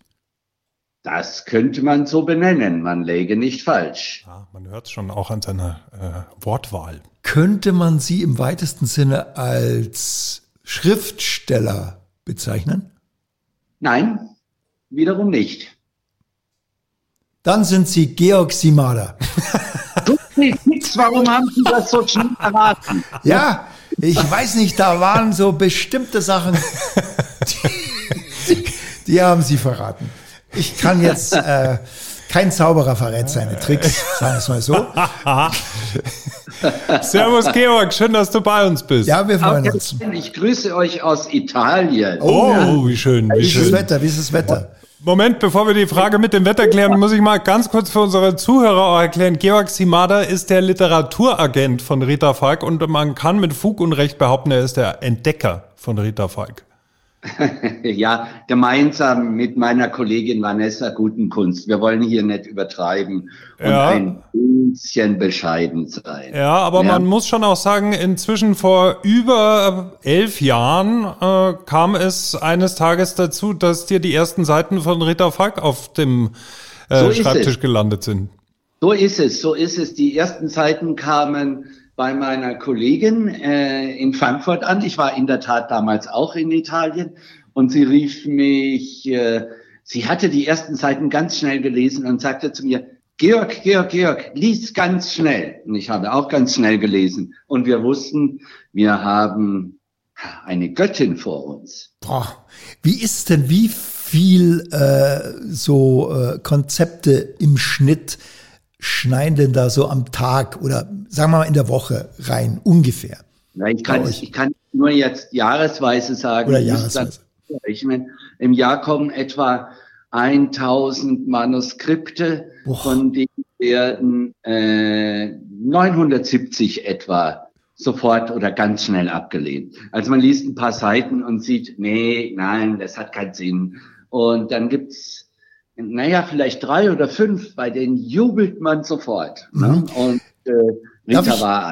Das könnte man so benennen. Man läge nicht falsch. Ja, man hört es schon auch an seiner äh, Wortwahl. Könnte man Sie im weitesten Sinne als Schriftsteller bezeichnen? Nein, wiederum nicht. Dann sind Sie Georg Simada. Du nix, warum haben Sie das so schnell erraten? Ja, ich weiß nicht, da waren so bestimmte Sachen, die, die haben Sie verraten. Ich kann jetzt, äh, kein Zauberer verrät seine Tricks, sagen wir es mal so. Servus Georg, schön, dass du bei uns bist. Ja, wir freuen uns. Ich grüße euch aus Italien. Oh, wie schön, wie Wie ist das schön. Wetter? Wie ist das Wetter? Moment, bevor wir die Frage mit dem Wetter klären, muss ich mal ganz kurz für unsere Zuhörer auch erklären. Georg Simada ist der Literaturagent von Rita Falk und man kann mit Fug und Recht behaupten, er ist der Entdecker von Rita Falk. Ja, gemeinsam mit meiner Kollegin Vanessa Gutenkunst. Wir wollen hier nicht übertreiben und Ja. ein bisschen bescheiden sein. Ja, aber Ja. man muss schon auch sagen, inzwischen vor über elf Jahren äh, kam es eines Tages dazu, dass dir die ersten Seiten von Rita Falk auf dem äh, So Schreibtisch es. gelandet sind. So ist es, so ist es. Die ersten Zeiten kamen bei meiner Kollegin äh, in Frankfurt an. Ich war in der Tat damals auch in Italien und sie rief mich, äh, sie hatte die ersten Seiten ganz schnell gelesen und sagte zu mir, Georg, Georg, Georg, lies ganz schnell. Und ich habe auch ganz schnell gelesen. Und wir wussten, wir haben eine Göttin vor uns. Boah, wie ist es denn, wie viel äh, so äh, Konzepte im Schnitt schneiden denn da so am Tag oder sagen wir mal in der Woche rein, ungefähr? Ja, ich, kann, ich kann nur jetzt jahresweise sagen. Oder jahresweise. Ich meine, im Jahr kommen etwa 1000 Manuskripte, Boah. von denen werden äh, 970 etwa sofort oder ganz schnell abgelehnt. Also man liest ein paar Seiten und sieht, nee, nein, das hat keinen Sinn. Und dann gibt's, naja, vielleicht drei oder fünf, bei denen jubelt man sofort. Ne? Mhm. Und äh, Rita war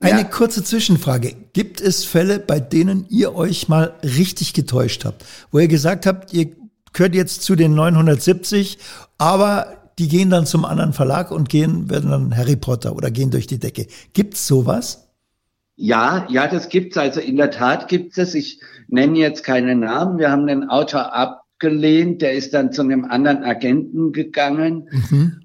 eine ja. kurze Zwischenfrage. Gibt es Fälle, bei denen ihr euch mal richtig getäuscht habt? Wo ihr gesagt habt, ihr gehört jetzt zu den 970, aber die gehen dann zum anderen Verlag und gehen, werden dann Harry Potter oder gehen durch die Decke. Gibt's sowas? Ja, ja, das gibt's. Also in der Tat gibt es. Ich nenne jetzt keine Namen. Wir haben den Autor abgelehnt. Der ist dann zu einem anderen Agenten gegangen. Mhm.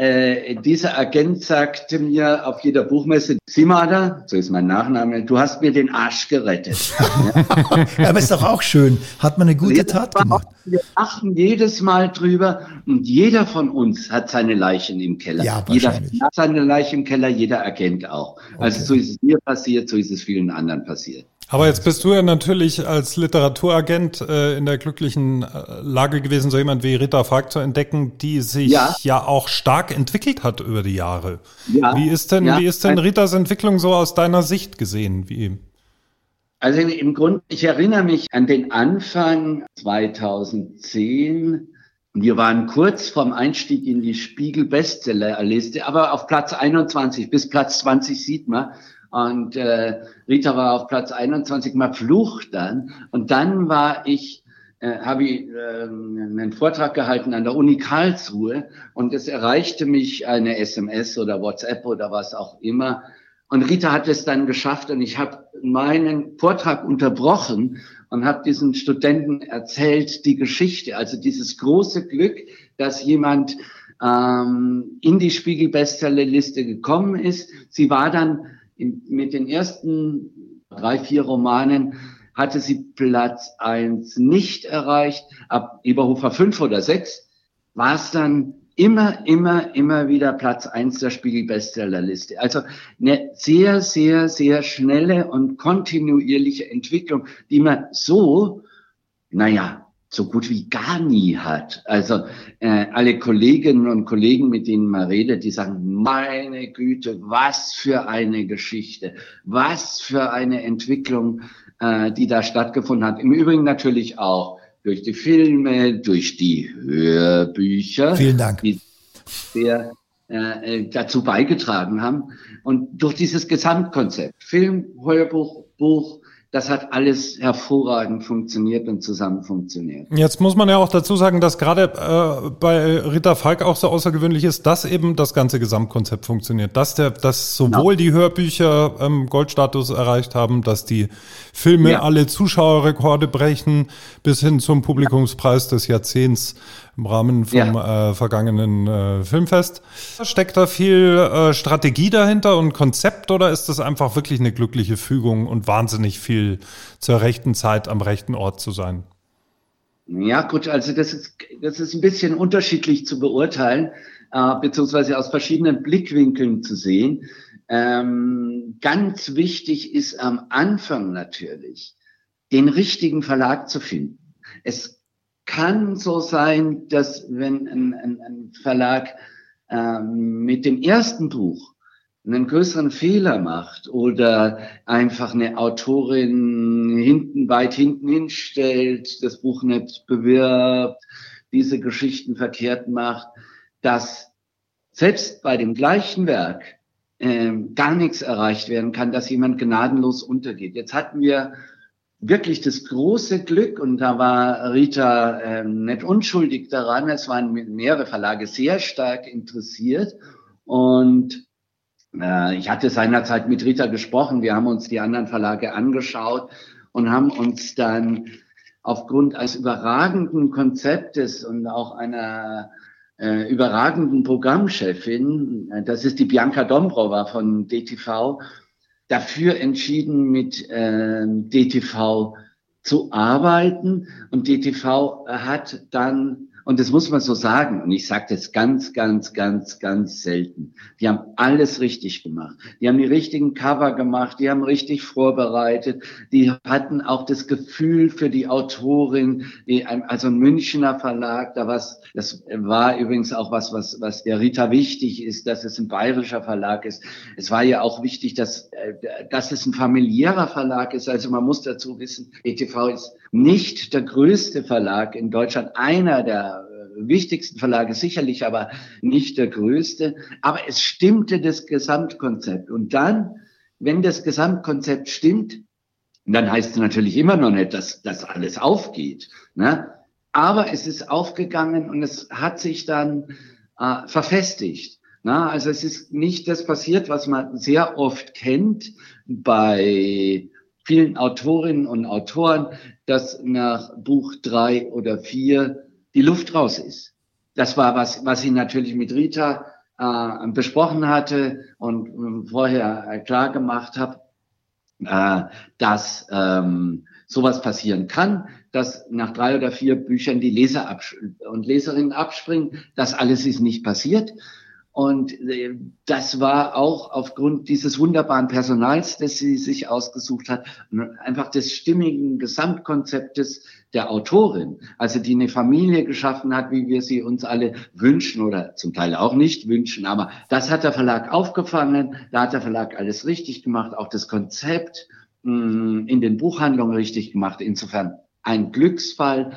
Äh, dieser Agent sagte mir auf jeder Buchmesse, Simada, so ist mein Nachname, du hast mir den Arsch gerettet. Aber ist doch auch schön. Hat man eine gute Tat gemacht. Wir lachen jedes Mal drüber und jeder von uns hat seine Leichen im Keller. Ja, jeder hat seine Leiche im Keller, jeder Agent auch. Also okay. Also so ist es mir passiert, so ist es vielen anderen passiert. Aber jetzt bist du ja natürlich als Literaturagent äh, in der glücklichen äh, Lage gewesen, so jemand wie Rita Falk zu entdecken, die sich ja, ja auch stark entwickelt hat über die Jahre. Ja, wie ist denn, ja, wie ist denn Ritas Entwicklung so aus deiner Sicht gesehen? Wie? Also im Grunde, ich erinnere mich an den Anfang 2010. Wir waren kurz vorm Einstieg in die Spiegel Bestsellerliste, aber auf Platz 21 bis Platz 20 sieht man. Und äh, Rita war auf Platz 21 mal Flucht dann. Und dann war ich, äh, habe ich äh, einen Vortrag gehalten an der Uni Karlsruhe und es erreichte mich eine SMS oder WhatsApp oder was auch immer. Und Rita hat es dann geschafft und ich habe meinen Vortrag unterbrochen und habe diesen Studenten erzählt die Geschichte, also dieses große Glück, dass jemand ähm, in die Spiegel-Bestsellerliste gekommen ist. Sie war dann in, mit den ersten drei, vier Romanen hatte sie Platz eins nicht erreicht. Ab Eberhofer fünf oder sechs war es dann immer, immer, immer wieder Platz eins der Spiegel-Bestsellerliste. Also eine sehr, sehr, sehr schnelle und kontinuierliche Entwicklung, die man so, naja, so gut wie gar nie hat. Also äh, alle Kolleginnen und Kollegen, mit denen man redet, die sagen, meine Güte, was für eine Geschichte, was für eine Entwicklung, äh, die da stattgefunden hat. Im Übrigen natürlich auch durch die Filme, durch die Hörbücher, Vielen Dank. die sehr äh, dazu beigetragen haben und durch dieses Gesamtkonzept, Film, Hörbuch, Buch, das hat alles hervorragend funktioniert und zusammen funktioniert. Jetzt muss man ja auch dazu sagen, dass gerade äh, bei Ritter Falk auch so außergewöhnlich ist, dass eben das ganze Gesamtkonzept funktioniert, dass der, dass sowohl ja. die Hörbücher ähm, Goldstatus erreicht haben, dass die Filme ja. alle Zuschauerrekorde brechen, bis hin zum Publikumspreis des Jahrzehnts im Rahmen vom ja. äh, vergangenen äh, Filmfest. Steckt da viel äh, Strategie dahinter und Konzept oder ist das einfach wirklich eine glückliche Fügung und wahnsinnig viel zur rechten Zeit am rechten Ort zu sein? Ja, gut, also das ist, das ist ein bisschen unterschiedlich zu beurteilen, äh, beziehungsweise aus verschiedenen Blickwinkeln zu sehen. Ähm, ganz wichtig ist am Anfang natürlich, den richtigen Verlag zu finden. Es kann so sein, dass wenn ein, ein, ein Verlag ähm, mit dem ersten Buch einen größeren Fehler macht oder einfach eine Autorin hinten weit hinten hinstellt, das Buch nicht bewirbt, diese Geschichten verkehrt macht, dass selbst bei dem gleichen Werk ähm, gar nichts erreicht werden kann, dass jemand gnadenlos untergeht. Jetzt hatten wir wirklich das große Glück, und da war Rita ähm, nicht unschuldig daran, es waren mehrere Verlage sehr stark interessiert. Und äh, ich hatte seinerzeit mit Rita gesprochen, wir haben uns die anderen Verlage angeschaut und haben uns dann aufgrund eines überragenden Konzeptes und auch einer äh, überragenden Programmchefin, äh, das ist die Bianca Dombrova von DTV, dafür entschieden, mit äh, DTV zu arbeiten. Und DTV hat dann, und das muss man so sagen, und ich sage das ganz, ganz, ganz, ganz selten, die haben alles richtig gemacht. Die haben die richtigen Cover gemacht, die haben richtig vorbereitet, die hatten auch das Gefühl für die Autorin, die, also ein Münchner Verlag, da was, das war übrigens auch was, was, was der Rita wichtig ist, dass es ein bayerischer Verlag ist. Es war ja auch wichtig, dass, äh, dass es ein familiärer Verlag ist. Also man muss dazu wissen, ETV ist nicht der größte Verlag in Deutschland, einer der wichtigsten Verlage sicherlich, aber nicht der größte. Aber es stimmte das Gesamtkonzept. Und dann, wenn das Gesamtkonzept stimmt, dann heißt es natürlich immer noch nicht, dass das alles aufgeht. Ne? Aber es ist aufgegangen und es hat sich dann äh, verfestigt. Na, also es ist nicht das passiert, was man sehr oft kennt bei vielen Autorinnen und Autoren, dass nach Buch drei oder vier die Luft raus ist. Das war was, was ich natürlich mit Rita äh, besprochen hatte und äh, vorher klar gemacht habe, äh, dass ähm, sowas passieren kann, dass nach drei oder vier Büchern die Leser und Leserinnen abspringen. Das alles ist nicht passiert. Und äh, das war auch aufgrund dieses wunderbaren Personals, das sie sich ausgesucht hat, einfach des stimmigen Gesamtkonzeptes der Autorin, also die eine Familie geschaffen hat, wie wir sie uns alle wünschen oder zum Teil auch nicht wünschen. Aber das hat der Verlag aufgefangen, da hat der Verlag alles richtig gemacht, auch das Konzept mh, in den Buchhandlungen richtig gemacht. Insofern ein Glücksfall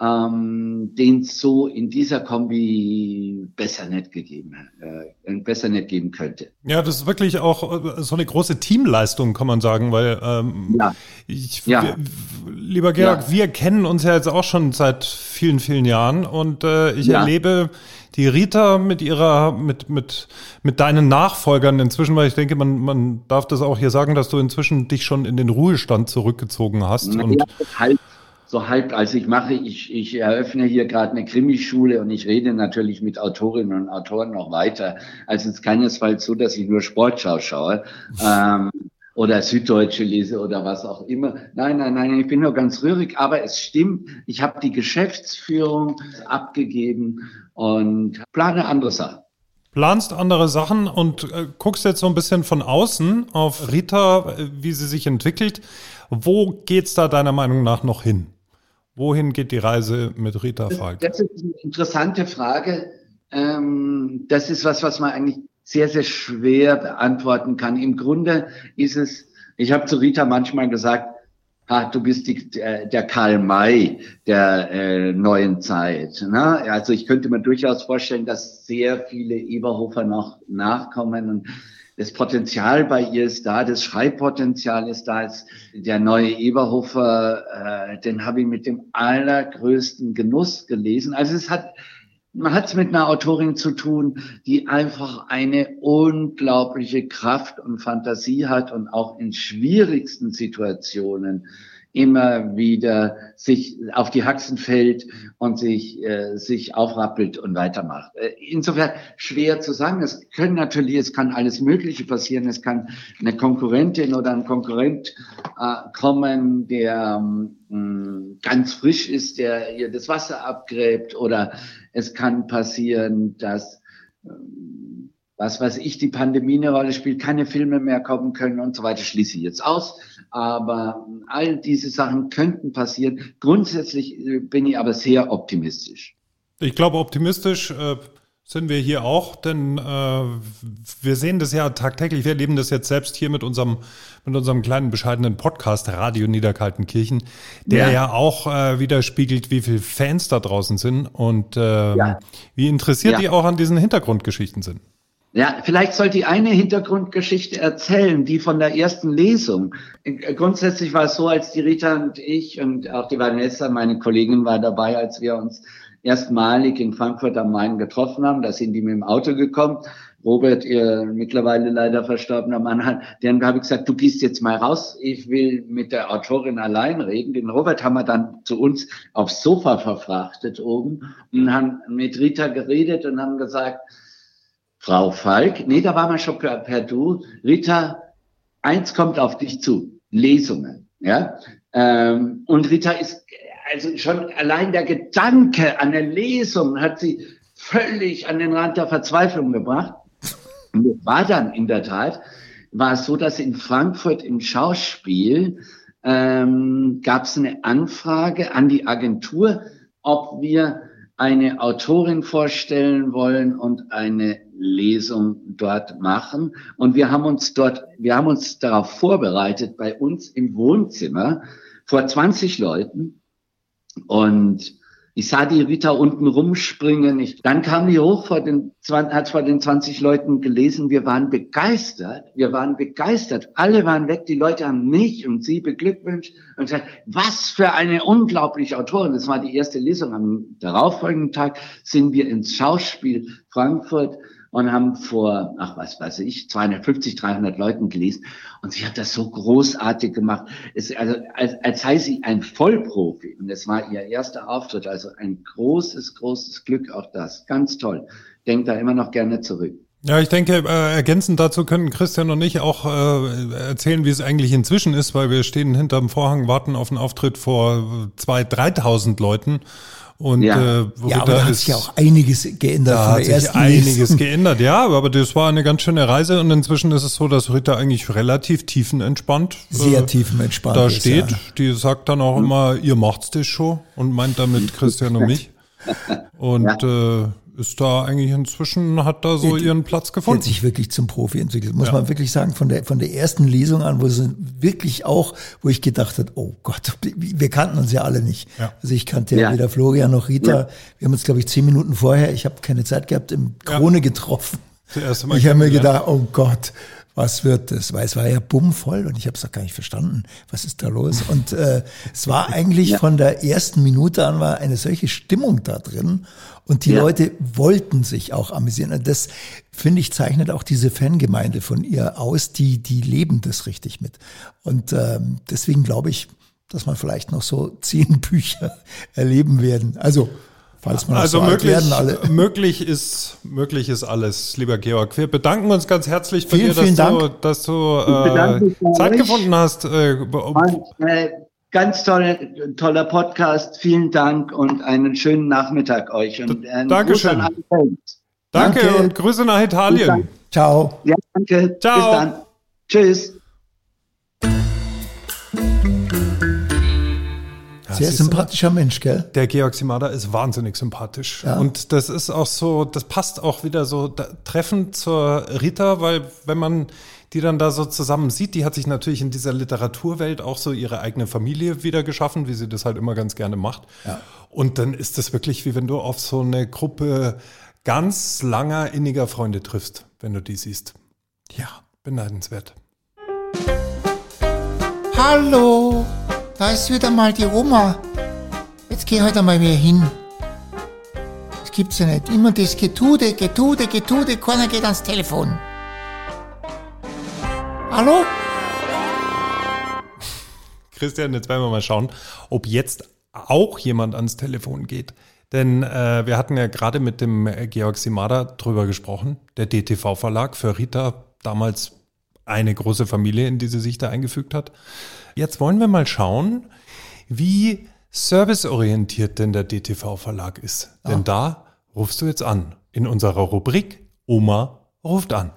ähm, den es so in dieser Kombi besser nicht gegeben, äh, besser nicht geben könnte. Ja, das ist wirklich auch äh, so eine große Teamleistung, kann man sagen, weil ähm, ja. Ich, ja. Wir, lieber Georg, ja. wir kennen uns ja jetzt auch schon seit vielen, vielen Jahren und äh, ich ja. erlebe die Rita mit ihrer, mit, mit, mit deinen Nachfolgern inzwischen, weil ich denke, man, man darf das auch hier sagen, dass du inzwischen dich schon in den Ruhestand zurückgezogen hast. Ja, und halt so halb, also ich mache, ich, ich eröffne hier gerade eine Krimischule und ich rede natürlich mit Autorinnen und Autoren noch weiter. Also es ist keinesfalls so, dass ich nur Sportschau schaue. ähm, oder Süddeutsche lese oder was auch immer. Nein, nein, nein, ich bin nur ganz rührig, aber es stimmt, ich habe die Geschäftsführung abgegeben und plane andere Sachen. Planst andere Sachen und äh, guckst jetzt so ein bisschen von außen auf Rita, äh, wie sie sich entwickelt. Wo geht's da deiner Meinung nach noch hin? Wohin geht die Reise mit Rita Falk? Das, das ist eine interessante Frage. Ähm, das ist was, was man eigentlich sehr, sehr schwer beantworten kann. Im Grunde ist es, ich habe zu Rita manchmal gesagt, ha, du bist die, der, der Karl May der äh, neuen Zeit. Ne? Also ich könnte mir durchaus vorstellen, dass sehr viele Eberhofer noch nachkommen und das Potenzial bei ihr ist da, das Schreibpotenzial ist da. Der neue Eberhofer, äh, den habe ich mit dem allergrößten Genuss gelesen. Also es hat, man hat es mit einer Autorin zu tun, die einfach eine unglaubliche Kraft und Fantasie hat und auch in schwierigsten Situationen immer wieder sich auf die Haxen fällt und sich, äh, sich aufrappelt und weitermacht. Äh, insofern schwer zu sagen. Es können natürlich, es kann alles Mögliche passieren. Es kann eine Konkurrentin oder ein Konkurrent äh, kommen, der ähm, ganz frisch ist, der ihr das Wasser abgräbt oder es kann passieren, dass ähm, was weiß ich, die Pandemie eine Rolle spielt, keine Filme mehr kommen können und so weiter, schließe ich jetzt aus. Aber all diese Sachen könnten passieren. Grundsätzlich äh, bin ich aber sehr optimistisch. Ich glaube, optimistisch äh, sind wir hier auch, denn äh, wir sehen das ja tagtäglich. Wir erleben das jetzt selbst hier mit unserem, mit unserem kleinen bescheidenen Podcast Radio Niederkaltenkirchen, der ja, ja auch äh, widerspiegelt, wie viele Fans da draußen sind und äh, ja. wie interessiert ja. die auch an diesen Hintergrundgeschichten sind. Ja, vielleicht sollte ich eine Hintergrundgeschichte erzählen, die von der ersten Lesung. Grundsätzlich war es so, als die Rita und ich und auch die Vanessa, meine Kollegin war dabei, als wir uns erstmalig in Frankfurt am Main getroffen haben. Da sind die mit dem Auto gekommen. Robert, ihr mittlerweile leider verstorbener Mann, hat, dann habe ich gesagt, du gehst jetzt mal raus, ich will mit der Autorin allein reden. Den Robert haben wir dann zu uns aufs Sofa verfrachtet oben und haben mit Rita geredet und haben gesagt, Frau Falk, nee, da waren wir schon per, per Du. Rita, eins kommt auf dich zu, Lesungen, ja. Ähm, und Rita ist also schon allein der Gedanke an der Lesung hat sie völlig an den Rand der Verzweiflung gebracht. Und war dann in der Tat, war es so, dass in Frankfurt im Schauspiel ähm, gab es eine Anfrage an die Agentur, ob wir eine Autorin vorstellen wollen und eine Lesung dort machen. Und wir haben uns dort, wir haben uns darauf vorbereitet, bei uns im Wohnzimmer vor 20 Leuten. Und ich sah die Rita unten rumspringen. Ich, dann kam die hoch vor den, hat vor den 20 Leuten gelesen. Wir waren begeistert. Wir waren begeistert. Alle waren weg. Die Leute haben mich und sie beglückwünscht und gesagt, was für eine unglaubliche Autorin. Das war die erste Lesung. Am darauffolgenden Tag sind wir ins Schauspiel Frankfurt und haben vor, ach was weiß ich, 250, 300 Leuten gelesen. Und sie hat das so großartig gemacht. Es, also, als, als sei sie ein Vollprofi. Und es war ihr erster Auftritt. Also ein großes, großes Glück auch das. Ganz toll. Denkt da immer noch gerne zurück. Ja, ich denke, äh, ergänzend dazu können Christian und ich auch äh, erzählen, wie es eigentlich inzwischen ist, weil wir stehen hinterm Vorhang, warten auf einen Auftritt vor zwei, dreitausend Leuten. Und ja. äh, ja, aber da hat sich ja auch einiges geändert. Da hat sich einiges geändert, ja, aber das war eine ganz schöne Reise und inzwischen ist es so, dass Rita eigentlich relativ tiefenentspannt. Sehr äh, tiefenentspannt. Da steht, ja. die sagt dann auch hm. immer, ihr macht's das schon und meint damit Christian und mich. Und ja. äh, ist da eigentlich inzwischen, hat da so ihren Platz gefunden. Hat sich wirklich zum Profi entwickelt, muss ja. man wirklich sagen, von der, von der ersten Lesung an, wo es wirklich auch, wo ich gedacht habe, oh Gott, wir kannten uns ja alle nicht. Ja. Also ich kannte ja, weder Florian noch Rita. Wir haben uns, glaube ich, zehn Minuten vorher, ich habe keine Zeit gehabt, im Krone getroffen. Ich habe mir gedacht, oh Gott, was wird das? Weil es war ja bummvoll und ich habe es auch gar nicht verstanden, was ist da los? Und äh, es war eigentlich ja. von der ersten Minute an war eine solche Stimmung da drin und die ja. Leute wollten sich auch amüsieren. Und das, finde ich, zeichnet auch diese Fangemeinde von ihr aus, die, die leben das richtig mit. Und ähm, deswegen glaube ich, dass man vielleicht noch so zehn Bücher erleben werden. Also falls man also so möglich, werden alle. möglich ist möglich ist alles, lieber Georg. Wir bedanken uns ganz herzlich bei vielen, dir, dass vielen du, Dank. dass du äh, Zeit euch. gefunden hast. Äh, und, äh, ganz tolle, toller Podcast. Vielen Dank und einen schönen Nachmittag euch. Und Dankeschön. Danke danke und Grüße nach Italien. Ciao. Ja, danke. Ciao. Bis dann. Tschüss. Sehr sympathischer Mensch, gell? Der Georg Simada ist wahnsinnig sympathisch. Ja. Und das ist auch so, das passt auch wieder so treffend zur Rita, weil wenn man die dann da so zusammen sieht, die hat sich natürlich in dieser Literaturwelt auch so ihre eigene Familie wieder geschaffen, wie sie das halt immer ganz gerne macht. Ja. Und dann ist das wirklich wie wenn du auf so eine Gruppe ganz langer, inniger Freunde triffst, wenn du die siehst. Ja, beneidenswert. Hallo! Da ist wieder mal die Oma. Jetzt geh heute mal wieder hin. Das gibt's ja nicht. Immer das Getude, Getude, Getude, keiner geht ans Telefon. Hallo? Christian, jetzt werden wir mal schauen, ob jetzt auch jemand ans Telefon geht. Denn äh, wir hatten ja gerade mit dem Georg Simada drüber gesprochen, der DTV-Verlag für Rita, damals eine große Familie, in die sie sich da eingefügt hat. Jetzt wollen wir mal schauen, wie serviceorientiert denn der DTV-Verlag ist. Ah. Denn da rufst du jetzt an in unserer Rubrik Oma ruft an.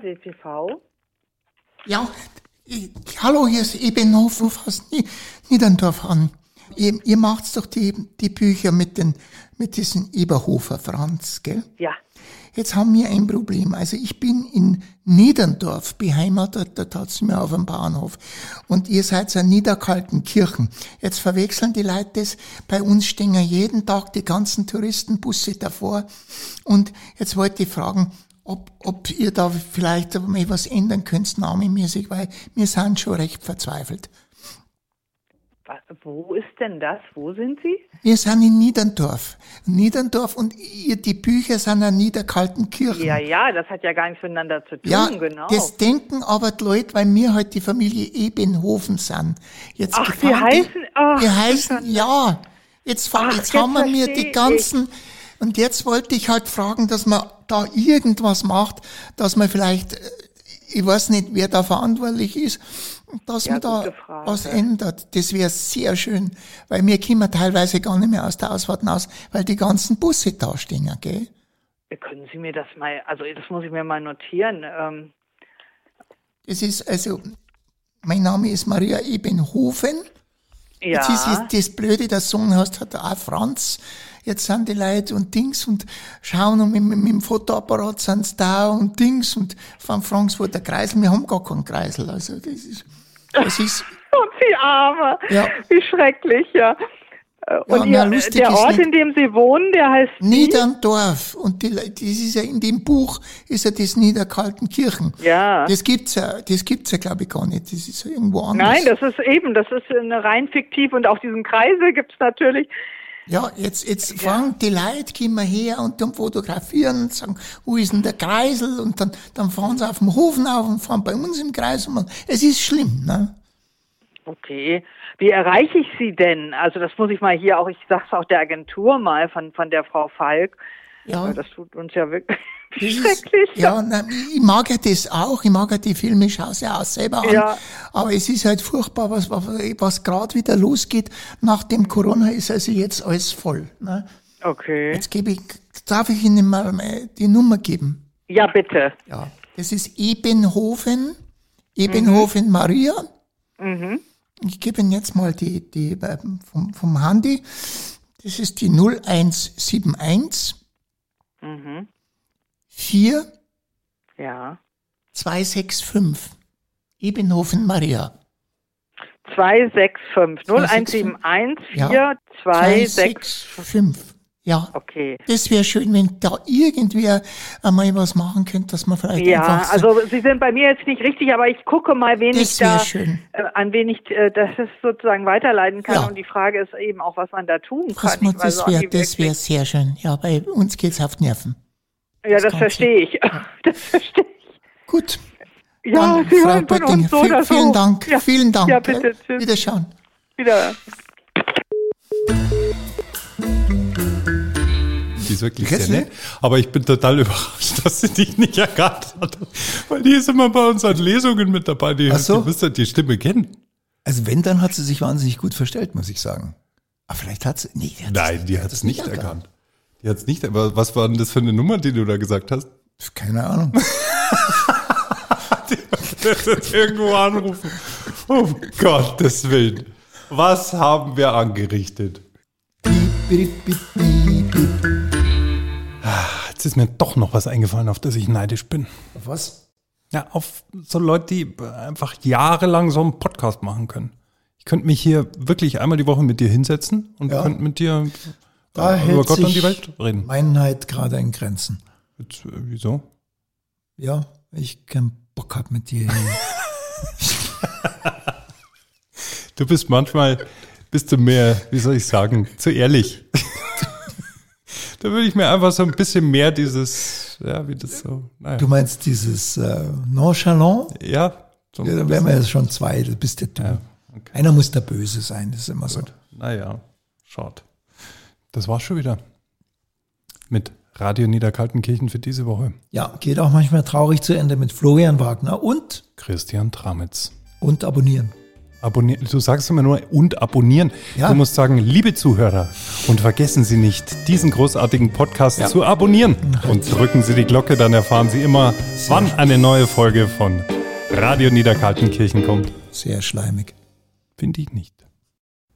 DTV? Ja, ich, hallo, hier ist Ebenhof, ruf aus Niederndorf an. Ihr, ihr macht doch die, die Bücher mit, den, mit diesem Eberhofer Franz, gell? Ja. Jetzt haben wir ein Problem. Also ich bin in Niederndorf beheimatet, da tat's mir auf dem Bahnhof. Und ihr seid in Niederkaltenkirchen. Jetzt verwechseln die Leute das. Bei uns stehen ja jeden Tag die ganzen Touristenbusse davor. Und jetzt wollte ich fragen, ob, ob ihr da vielleicht mal was ändern könnt, namenmäßig, weil wir sind schon recht verzweifelt. Wo ist denn das? Wo sind Sie? Wir sind in Niederndorf. Niederndorf und die Bücher sind in Niederkaltenkirchen. Ja, ja, das hat ja gar nichts miteinander zu tun, ja, genau. Das denken aber die Leute, weil wir halt die Familie Ebenhofen sind. Jetzt ach, die heißen, ach, wir heißen, ja. Jetzt, ach, jetzt, jetzt haben wir mir die ganzen, ich. und jetzt wollte ich halt fragen, dass man da irgendwas macht, dass man vielleicht äh, ich weiß nicht, wer da verantwortlich ist, dass Ja, man da Frage. was ändert. Das wäre sehr schön, weil wir kommen teilweise gar nicht mehr aus der Ausfahrt raus, weil die ganzen Busse da stehen, gell? Können Sie mir das mal, also das muss ich mir mal notieren. Ähm, Das ist also, mein Name ist Maria Ebenhofen. ja, Jetzt ist jetzt das Blöde, der Sohn hast hat auch Franz. Jetzt sind die Leute und Dings und schauen und mit, mit, mit dem Fotoapparat sind sie da und Dings und von Frankfurt Kreisel. Wir haben gar keinen Kreisel. Also das ist, das ist, und Sie Arme. Ja. Wie schrecklich, ja. Und na, ihr, der Ort, in dem Sie wohnen, der heißt? Niederndorf. Und die, das ist ja in dem Buch, ist ja das Niederkaltenkirchen. Ja. Das gibt's ja, das gibt's ja, glaube ich, gar nicht. Das ist ja irgendwo anders. Nein, das ist eben, das ist eine rein fiktiv und auch diesen Kreise gibt's natürlich. Ja, jetzt, jetzt fangen die Leute, kommen her und dann fotografieren und sagen, wo ist denn der Kreisel? Und dann, dann fahren sie auf dem Hofen auf und fahren bei uns im Kreis. Und man, es ist schlimm, ne? Okay. Wie erreiche ich Sie denn? Also das muss ich mal hier auch, ich sag's auch der Agentur mal von, von der Frau Falk. Ja, Das tut uns ja wirklich schrecklich. ja, nein, ich mag ja das auch. Ich mag ja die Filme, ich schaue sie auch selber an. Ja. Aber es ist halt furchtbar, was, was, was gerade wieder losgeht. Nach dem Corona ist also jetzt alles voll. Ne? Okay. Jetzt gebe ich, darf ich Ihnen mal die Nummer geben? Ja, bitte. Ja, das ist Ebenhofen, Ebenhofen Maria. Ich gebe Ihnen jetzt mal die, die äh, vom, vom Handy. Das ist die 0171 4 Ja. 265. Ebenhofen Maria. 265 0171 Ja. 4265. 265. Ja. Okay. Das wäre schön, wenn da irgendwer einmal was machen könnte, dass man vielleicht Ja, einfach so- also Sie sind bei mir jetzt nicht richtig, aber ich gucke mal, wen Das ich da, schön. äh, an wen ich äh, das sozusagen weiterleiten kann. Ja. Und die Frage ist eben auch, was man da tun was kann. man, das wäre wär sehr schön. Ja, bei uns geht's auf die Nerven. Ja, das Ganze. verstehe ich. Das verstehe ich. Gut. Ja, Dann, Sie Frau hören von uns so viel- oder so. vielen Dank, Ja. vielen Dank. Ja, bitte. Tschüss. Wiederschauen. Wieder. Die ist wirklich sehr nett. Aber ich bin total überrascht, dass sie dich nicht erkannt hat. Weil die ist immer bei unseren Lesungen mit dabei. Die, Ach so. die müsste die Stimme kennen. Also wenn, dann hat sie sich wahnsinnig gut verstellt, muss ich sagen. Aber vielleicht hat sie, nee, die hat Nein, die hat es nicht erkannt. Die es nicht, aber was war denn das für eine Nummer, die du da gesagt hast? Keine Ahnung. Die jetzt irgendwo anrufen. Um Gottes Willen. Was haben wir angerichtet? Piep. Jetzt ist mir doch noch was eingefallen, auf das ich neidisch bin. Auf was? Ja, auf so Leute, die einfach jahrelang so einen Podcast machen können. Ich könnte mich hier wirklich einmal die Woche mit dir hinsetzen und Ja. könnte mit dir Da hält über Gott und sich die Welt reden. Mein Neid gerade in Grenzen. Jetzt, äh, wieso? Ja, ich keinen Bock hab mit dir. Du bist manchmal, bist du mehr, wie soll ich sagen, zu ehrlich. da würde ich mir einfach so ein bisschen mehr dieses, ja, wie das so, naja. Du meinst dieses äh, Nonchalant? ja, so Ja, dann wären wir jetzt schon zwei, das bist ja du. Ja, okay. Einer muss der Böse sein, das ist immer so. Naja, schaut. Das war's schon wieder. Mit Radio Niederkaltenkirchen für diese Woche. Ja, geht auch manchmal traurig zu Ende mit Florian Wagner und, Christian Tramitz. und abonnieren. Abonnieren. Du sagst immer nur und abonnieren. Ja. Du musst sagen, liebe Zuhörer, und vergessen Sie nicht, diesen großartigen Podcast zu abonnieren. Und drücken Sie die Glocke, dann erfahren Sie immer, wann eine neue Folge von Radio Niederkaltenkirchen kommt. Sehr schleimig. Finde ich nicht.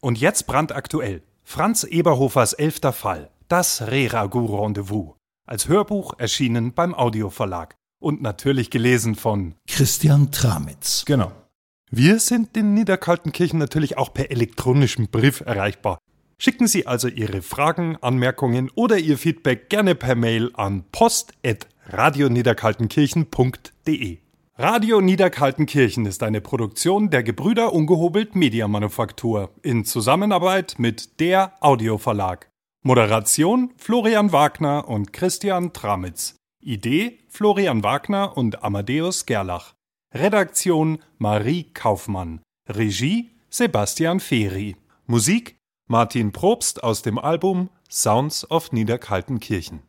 Und jetzt brandaktuell. Franz Eberhofers elfter Fall. Das Reragu-Rendezvous. Als Hörbuch erschienen beim Audioverlag. Und natürlich gelesen von Christian Tramitz. Genau. Wir sind in Niederkaltenkirchen natürlich auch per elektronischem Brief erreichbar. Schicken Sie also Ihre Fragen, Anmerkungen oder Ihr Feedback gerne per Mail an post.radioniederkaltenkirchen.de. Radio Niederkaltenkirchen ist eine Produktion der Gebrüder Ungehobelt Mediamanufaktur in Zusammenarbeit mit der Audioverlag. Moderation Florian Wagner und Christian Tramitz. Idee Florian Wagner und Amadeus Gerlach. Redaktion Marie Kaufmann. Regie Sebastian Feri. Musik Martin Probst aus dem Album Sounds of Niederkaltenkirchen.